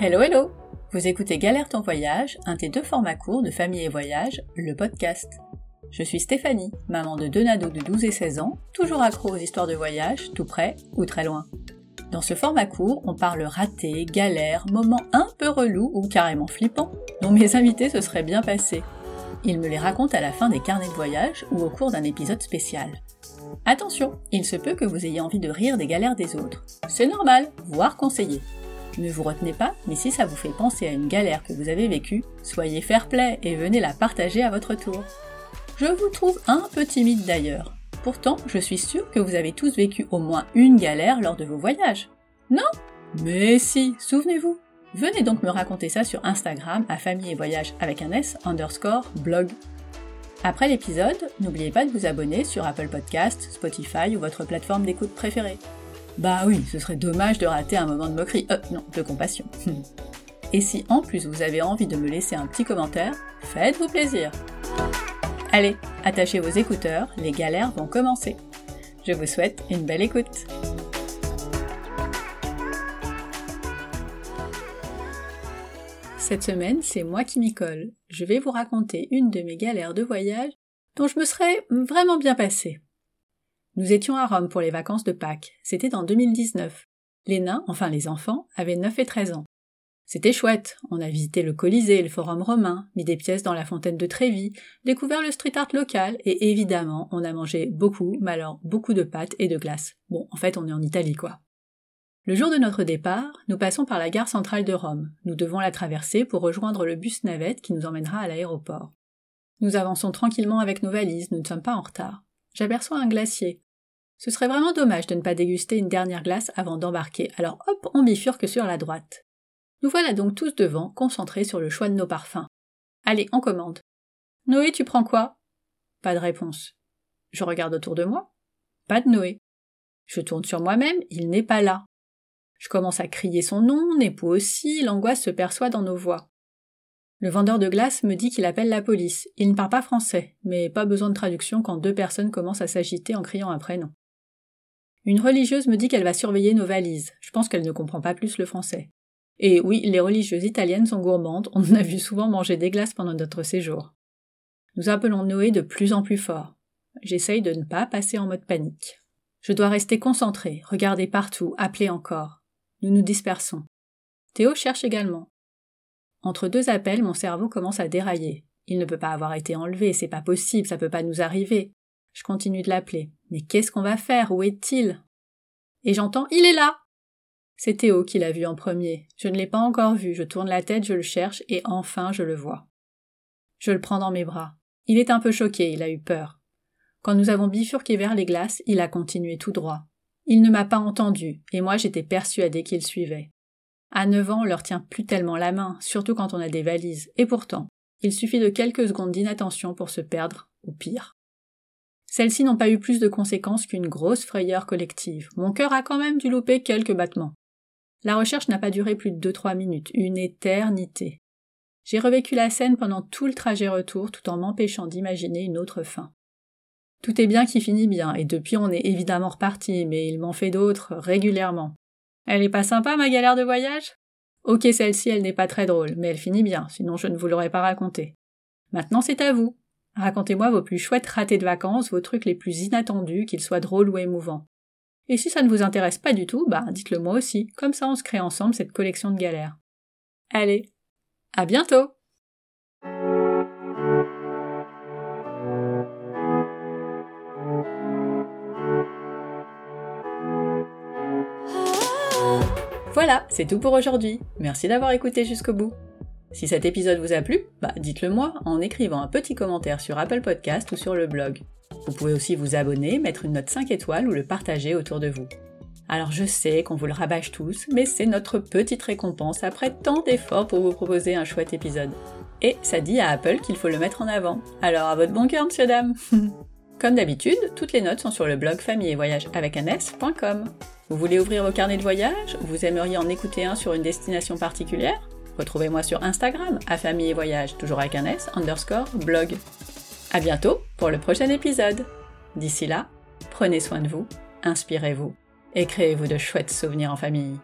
Hello hello Vous écoutez Galère ton voyage, un des deux formats courts de famille et voyage, le podcast. Je suis Stéphanie, maman de deux nados de 12 et 16 ans, toujours accro aux histoires de voyage, tout près ou très loin. Dans ce format court, on parle raté, galère, moments un peu relous ou carrément flippants, dont mes invités se seraient bien passés. Ils me les racontent à la fin des carnets de voyage ou au cours d'un épisode spécial. Attention, il se peut que vous ayez envie de rire des galères des autres. C'est normal, voire conseillé. Ne vous retenez pas, mais si ça vous fait penser à une galère que vous avez vécue, soyez fair-play et venez la partager à votre tour. Je vous trouve un peu timide d'ailleurs. Pourtant, je suis sûre que vous avez tous vécu au moins une galère lors de vos voyages. Non? Mais si, souvenez-vous. Venez donc me raconter ça sur Instagram à famille et voyage avec un S underscore blog. Après l'épisode, n'oubliez pas de vous abonner sur Apple Podcast, Spotify ou votre plateforme d'écoute préférée. Bah oui, ce serait dommage de rater un moment de moquerie, euh, non, de compassion. Et si en plus vous avez envie de me laisser un petit commentaire, faites-vous plaisir. Allez, attachez vos écouteurs, les galères vont commencer. Je vous souhaite une belle écoute. Cette semaine, c'est moi qui m'y colle. Je vais vous raconter une de mes galères de voyage dont je me serais vraiment bien passée. Nous étions à Rome pour les vacances de Pâques. C'était en 2019. Les nains, enfin les enfants, avaient 9 et 13 ans. C'était chouette. On a visité le Colisée, le Forum romain, mis des pièces dans la fontaine de Trévis, découvert le street art local et évidemment, on a mangé beaucoup, mais alors beaucoup de pâtes et de glace. Bon, en fait, on est en Italie quoi. Le jour de notre départ, nous passons par la gare centrale de Rome. Nous devons la traverser pour rejoindre le bus navette qui nous emmènera à l'aéroport. Nous avançons tranquillement avec nos valises, nous ne sommes pas en retard. J'aperçois un glacier. Ce serait vraiment dommage de ne pas déguster une dernière glace avant d'embarquer, alors hop, on bifurque sur la droite. Nous voilà donc tous devant, concentrés sur le choix de nos parfums. Allez, on commande. Noé, tu prends quoi? Pas de réponse. Je regarde autour de moi. Pas de Noé. Je tourne sur moi-même, il n'est pas là. Je commence à crier son nom, Népou aussi, l'angoisse se perçoit dans nos voix. Le vendeur de glace me dit qu'il appelle la police. Il ne parle pas français, mais pas besoin de traduction quand deux personnes commencent à s'agiter en criant un prénom. Une religieuse me dit qu'elle va surveiller nos valises. Je pense qu'elle ne comprend pas plus le français. Et oui, les religieuses italiennes sont gourmandes, on en a vu souvent manger des glaces pendant notre séjour. Nous appelons Noé de plus en plus fort. J'essaye de ne pas passer en mode panique. Je dois rester concentré, regarder partout, appeler encore. Nous nous dispersons. Théo cherche également. Entre deux appels, mon cerveau commence à dérailler. Il ne peut pas avoir été enlevé, c'est pas possible, ça peut pas nous arriver. Je continue de l'appeler. Mais qu'est-ce qu'on va faire? Où est-il? Et j'entends Il est là C'est Théo qui l'a vu en premier. Je ne l'ai pas encore vu, je tourne la tête, je le cherche, et enfin je le vois. Je le prends dans mes bras. Il est un peu choqué, il a eu peur. Quand nous avons bifurqué vers les glaces, il a continué tout droit. Il ne m'a pas entendu, et moi j'étais persuadée qu'il suivait. À neuf ans, on leur tient plus tellement la main, surtout quand on a des valises, et pourtant, il suffit de quelques secondes d'inattention pour se perdre, ou pire. Celles-ci n'ont pas eu plus de conséquences qu'une grosse frayeur collective. Mon cœur a quand même dû louper quelques battements. La recherche n'a pas duré plus de deux-trois minutes, une éternité. J'ai revécu la scène pendant tout le trajet retour tout en m'empêchant d'imaginer une autre fin. Tout est bien qui finit bien, et depuis on est évidemment reparti, mais il m'en fait d'autres régulièrement. Elle est pas sympa ma galère de voyage? Ok, celle-ci, elle n'est pas très drôle, mais elle finit bien, sinon je ne vous l'aurais pas racontée. Maintenant c'est à vous. Racontez-moi vos plus chouettes ratés de vacances, vos trucs les plus inattendus, qu'ils soient drôles ou émouvants. Et si ça ne vous intéresse pas du tout, bah dites-le moi aussi, comme ça on se crée ensemble cette collection de galères. Allez, à bientôt Voilà, c'est tout pour aujourd'hui. Merci d'avoir écouté jusqu'au bout. Si cet épisode vous a plu, bah dites-le moi en écrivant un petit commentaire sur Apple Podcast ou sur le blog. Vous pouvez aussi vous abonner, mettre une note 5 étoiles ou le partager autour de vous. Alors je sais qu'on vous le rabâche tous, mais c'est notre petite récompense après tant d'efforts pour vous proposer un chouette épisode. Et ça dit à Apple qu'il faut le mettre en avant. Alors à votre bon cœur, monsieur dame Comme d'habitude, toutes les notes sont sur le blog famille et voyage avec un. Vous voulez ouvrir vos carnets de voyage? Vous aimeriez en écouter un sur une destination particulière? Retrouvez-moi sur Instagram, à famille et voyage, toujours avec un S, underscore, blog. À bientôt pour le prochain épisode. D'ici là, prenez soin de vous, inspirez-vous et créez-vous de chouettes souvenirs en famille.